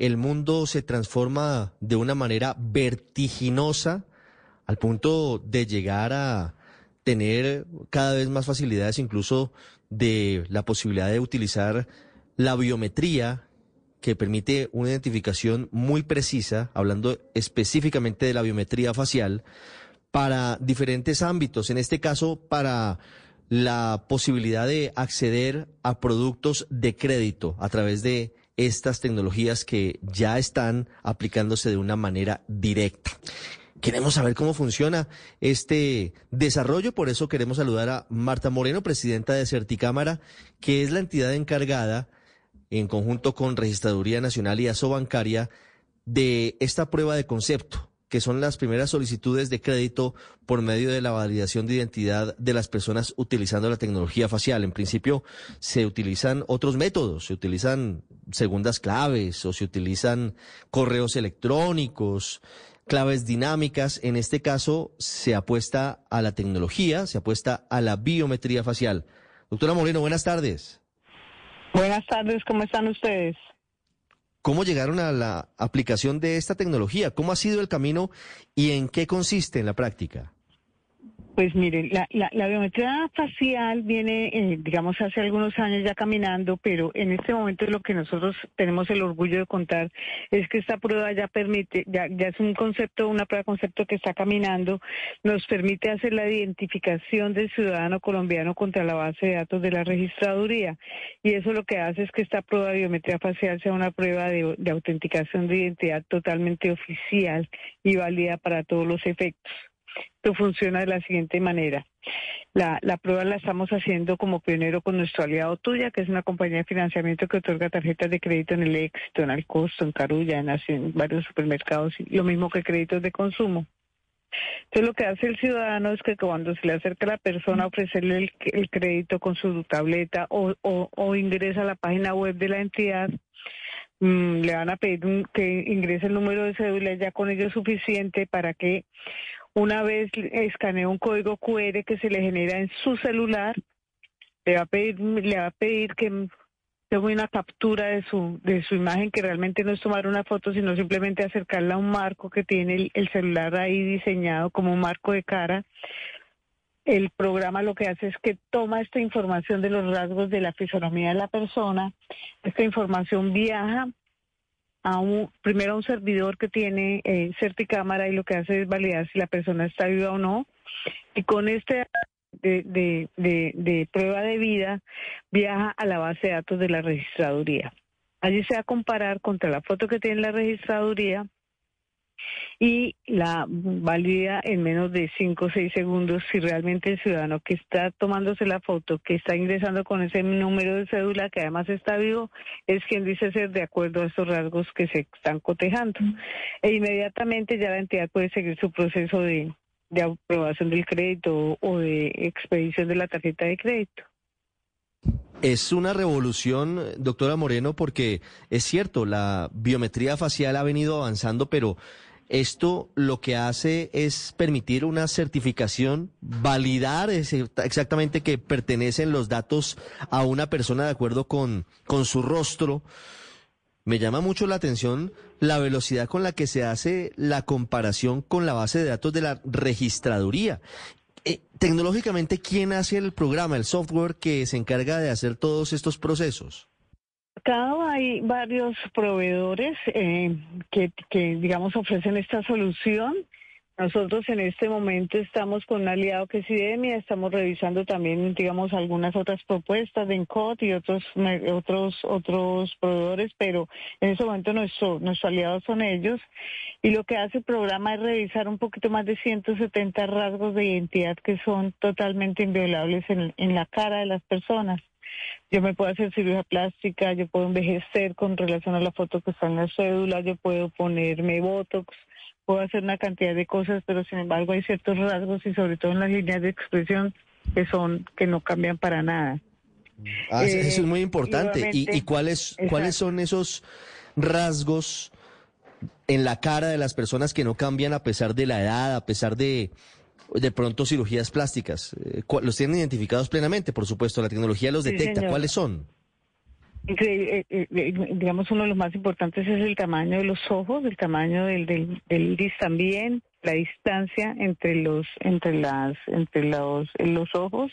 el mundo se transforma de una manera vertiginosa al punto de llegar a tener cada vez más facilidades incluso de la posibilidad de utilizar la biometría que permite una identificación muy precisa, hablando específicamente de la biometría facial, para diferentes ámbitos, en este caso para la posibilidad de acceder a productos de crédito a través de estas tecnologías que ya están aplicándose de una manera directa. Queremos saber cómo funciona este desarrollo, por eso queremos saludar a Marta Moreno, presidenta de Certicámara, que es la entidad encargada, en conjunto con Registraduría Nacional y Asobancaria, de esta prueba de concepto que son las primeras solicitudes de crédito por medio de la validación de identidad de las personas utilizando la tecnología facial. En principio se utilizan otros métodos, se utilizan segundas claves o se utilizan correos electrónicos, claves dinámicas. En este caso se apuesta a la tecnología, se apuesta a la biometría facial. Doctora Moreno, buenas tardes. Buenas tardes, ¿cómo están ustedes? ¿Cómo llegaron a la aplicación de esta tecnología? ¿Cómo ha sido el camino y en qué consiste en la práctica? Pues miren, la, la, biometría facial viene, eh, digamos, hace algunos años ya caminando, pero en este momento lo que nosotros tenemos el orgullo de contar es que esta prueba ya permite, ya, ya es un concepto, una prueba concepto que está caminando, nos permite hacer la identificación del ciudadano colombiano contra la base de datos de la registraduría. Y eso lo que hace es que esta prueba de biometría facial sea una prueba de, de autenticación de identidad totalmente oficial y válida para todos los efectos. Esto funciona de la siguiente manera. La, la, prueba la estamos haciendo como pionero con nuestro aliado Tuya, que es una compañía de financiamiento que otorga tarjetas de crédito en el éxito, en Alcosto, en Carulla, en, varios supermercados, lo mismo que créditos de consumo. Entonces lo que hace el ciudadano es que cuando se le acerca a la persona a ofrecerle el, crédito con su tableta o, ingresa a la página web de la entidad, mmm, le van a pedir que ingrese el número de cédula, ya con ello suficiente para que una vez escanea un código QR que se le genera en su celular, le va a pedir, le va a pedir que tome una captura de su, de su imagen, que realmente no es tomar una foto, sino simplemente acercarla a un marco que tiene el, el celular ahí diseñado como un marco de cara. El programa lo que hace es que toma esta información de los rasgos de la fisonomía de la persona, esta información viaja a un, primero a un servidor que tiene eh, Certicámara y lo que hace es validar si la persona está viva o no. Y con este de, de, de, de prueba de vida viaja a la base de datos de la registraduría. Allí se va a comparar contra la foto que tiene la registraduría y la valida en menos de 5 o 6 segundos si realmente el ciudadano que está tomándose la foto, que está ingresando con ese número de cédula, que además está vivo, es quien dice ser de acuerdo a estos rasgos que se están cotejando. E inmediatamente ya la entidad puede seguir su proceso de, de aprobación del crédito o de expedición de la tarjeta de crédito. Es una revolución, doctora Moreno, porque es cierto, la biometría facial ha venido avanzando, pero esto lo que hace es permitir una certificación, validar exactamente que pertenecen los datos a una persona de acuerdo con, con su rostro. Me llama mucho la atención la velocidad con la que se hace la comparación con la base de datos de la registraduría. Eh, tecnológicamente, ¿quién hace el programa, el software que se encarga de hacer todos estos procesos? Acá hay varios proveedores eh, que, digamos, ofrecen esta solución. Nosotros en este momento estamos con un aliado que es IDEMIA, estamos revisando también, digamos, algunas otras propuestas de ENCOT y otros otros otros proveedores, pero en este momento nuestro, nuestro aliado son ellos. Y lo que hace el programa es revisar un poquito más de 170 rasgos de identidad que son totalmente inviolables en la cara de las personas. Yo me puedo hacer cirugía plástica, yo puedo envejecer con relación a la foto que está en la cédula, yo puedo ponerme botox, puedo hacer una cantidad de cosas, pero sin embargo hay ciertos rasgos y sobre todo en las líneas de expresión que son que no cambian para nada. Ah, eso es muy importante. ¿Y, y cuáles cuáles son esos rasgos en la cara de las personas que no cambian a pesar de la edad, a pesar de de pronto cirugías plásticas? Eh, los tienen identificados plenamente, por supuesto, la tecnología los detecta. ¿Cuáles son? Eh, eh, digamos, uno de los más importantes es el tamaño de los ojos, el tamaño del, del, iris también, la distancia entre los entre las entre los los ojos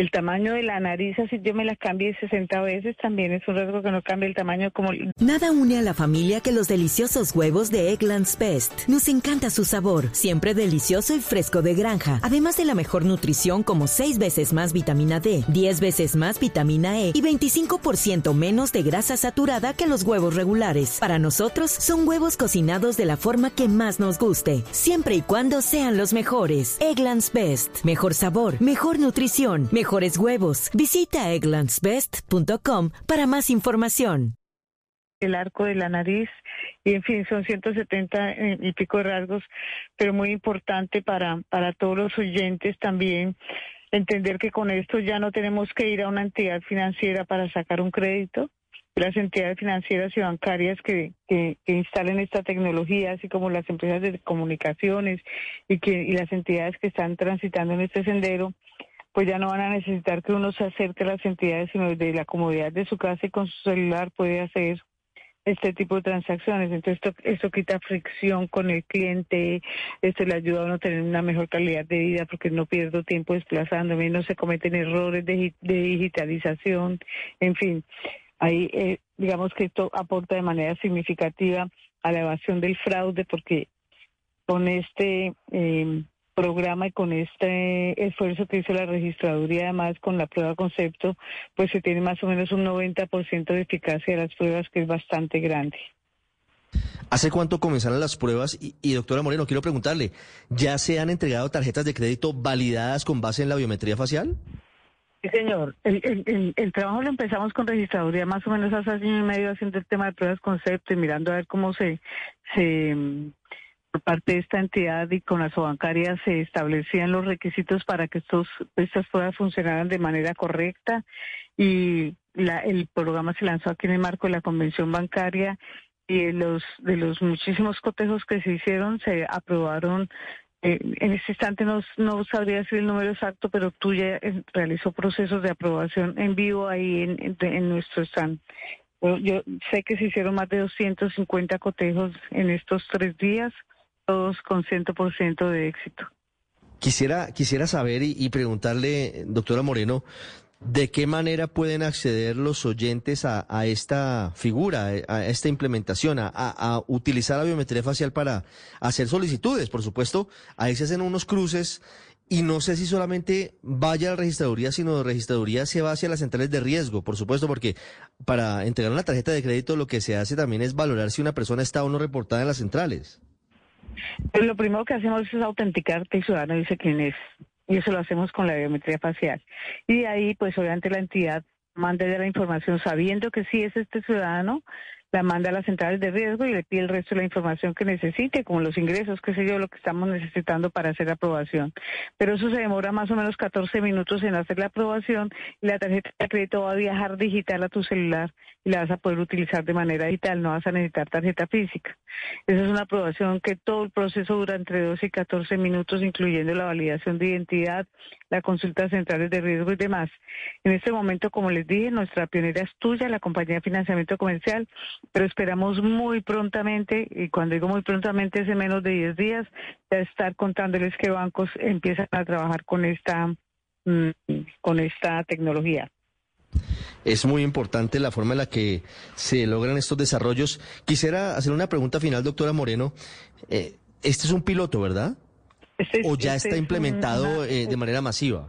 el tamaño de la nariz, así yo me la cambié 60 veces, también es un rasgo que no cambia el tamaño como... Nada une a la familia que los deliciosos huevos de Eggland's Best. Nos encanta su sabor, siempre delicioso y fresco de granja. Además de la mejor nutrición como 6 veces más vitamina D, 10 veces más vitamina E y 25% menos de grasa saturada que los huevos regulares. Para nosotros son huevos cocinados de la forma que más nos guste, siempre y cuando sean los mejores. Eggland's Best. Mejor sabor, mejor nutrición, mejores huevos. Visita egglandsbest.com para más información. El arco de la nariz, y en fin, son 170 eh, y pico rasgos, pero muy importante para, para todos los oyentes también entender que con esto ya no tenemos que ir a una entidad financiera para sacar un crédito. Las entidades financieras y bancarias que, que, instalen esta tecnología, así como las empresas de comunicaciones y, que, y las entidades que están transitando en este sendero, pues ya no van a necesitar que uno se acerque a las entidades, sino desde la comodidad de su casa y con su celular puede hacer este tipo de transacciones. Entonces, esto, quita fricción con el cliente, esto le ayuda a uno a tener una mejor calidad de vida porque no pierdo tiempo desplazándome, no se cometen errores de, digitalización, en fin. Ahí, eh, digamos que esto aporta de manera significativa a la evasión del fraude porque con este... Eh, programa y con este esfuerzo que hizo la registraduría, además con la prueba concepto, pues se tiene más o menos un 90% de eficacia de las pruebas, que es bastante grande. ¿Hace cuánto comenzaron las pruebas? Y, doctora Moreno, quiero preguntarle, ¿ya se han entregado tarjetas de crédito validadas con base en la biometría facial? Sí, señor. El, el, trabajo lo empezamos con registraduría más o menos hace año y medio haciendo el tema de pruebas concepto y mirando a ver cómo se, se por parte de esta entidad y con la bancaria se establecían los requisitos para que estos, estas pruebas funcionaran de manera correcta y la, el programa se lanzó aquí en el marco de la convención bancaria y de los, de los muchísimos cotejos que se hicieron se aprobaron eh, en este instante no, no sabría decir el número exacto, pero tú ya eh, realizó procesos de aprobación en vivo ahí en, en nuestro stand. Yo sé que se hicieron más de 250 cotejos en estos tres días todos con 100% de éxito. Quisiera, quisiera saber y, preguntarle, doctora Moreno, ¿de qué manera pueden acceder los oyentes a, esta figura, a esta implementación, a, utilizar la biometría facial para hacer solicitudes? Por supuesto, ahí se hacen unos cruces y no sé si solamente vaya a la registraduría, sino de registraduría se va hacia las centrales de riesgo, por supuesto, porque para entregar una tarjeta de crédito lo que se hace también es valorar si una persona está o no reportada en las centrales. Pues lo primero que hacemos es autenticar que el ciudadano dice quién es. Y eso lo hacemos con la biometría facial. Y de ahí, pues obviamente la entidad manda ya la información sabiendo que sí es este ciudadano, la manda a las centrales de riesgo y le pide el resto de la información que necesite, como los ingresos, qué sé yo, lo que estamos necesitando para hacer la aprobación. Pero eso se demora más o menos 14 minutos en hacer la aprobación y la tarjeta de crédito va a viajar digital a tu celular y la vas a poder utilizar de manera digital, no vas a necesitar tarjeta física. Esa es una aprobación que todo el proceso dura entre 12 y 14 minutos, incluyendo la validación de identidad, la consulta de centrales de riesgo y demás. En este momento, como les dije, nuestra pionera es tuya, la compañía de financiamiento comercial, pero esperamos muy prontamente, y cuando digo muy prontamente es en menos de 10 días, ya estar contándoles que bancos empiezan a trabajar con esta, mm, con esta tecnología. Es muy importante la forma en la que se logran estos desarrollos. Quisiera hacer una pregunta final, doctora Moreno. Eh, Este es un piloto, ¿verdad? Este es- ¿O ya este está es implementado una- eh, de manera masiva?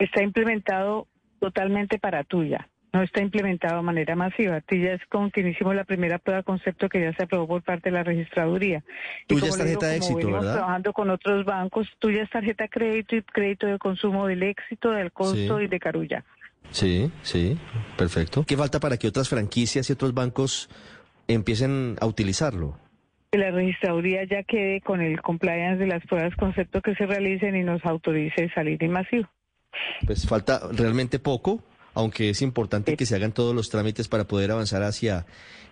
está implementado totalmente para tuya. No está implementado de manera masiva. Tuya es con quien hicimos la primera prueba de concepto que ya se aprobó por parte de la registraduría. Y Tuya es tarjeta de éxito, ¿verdad? trabajando con otros bancos, tuya es tarjeta crédito y crédito de consumo del éxito, del costo Sí. y de Carulla. Sí, sí, perfecto. ¿Qué falta para que otras franquicias y otros bancos empiecen a utilizarlo? Que la registraduría ya quede con el compliance de las pruebas concepto que se realicen y nos autorice salir en masivo. Pues falta realmente poco, aunque es importante que se hagan todos los trámites para poder avanzar hacia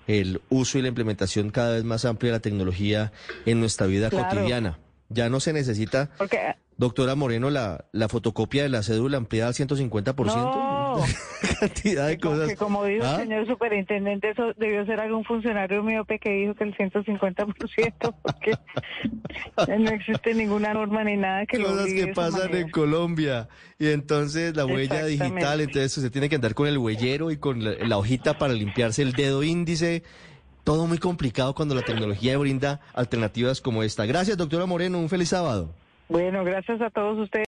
el uso y la implementación cada vez más amplia de la tecnología en nuestra vida Claro. cotidiana. Ya no se necesita, Porque doctora Moreno, la, la fotocopia de la cédula ampliada al 150%. no, Cantidad de cosas. que como dijo ¿Ah? el señor superintendente, eso debió ser algún funcionario miope que dijo que el 150%, porque no existe ninguna norma ni nada que lo cosas obligue de que pasan manera. en Colombia. Y entonces la huella digital, entonces usted tiene que andar con el huellero y con la, la hojita para limpiarse el dedo índice. Todo muy complicado cuando la tecnología brinda alternativas como esta. Gracias, doctora Moreno. Un feliz sábado. Bueno, gracias a todos ustedes.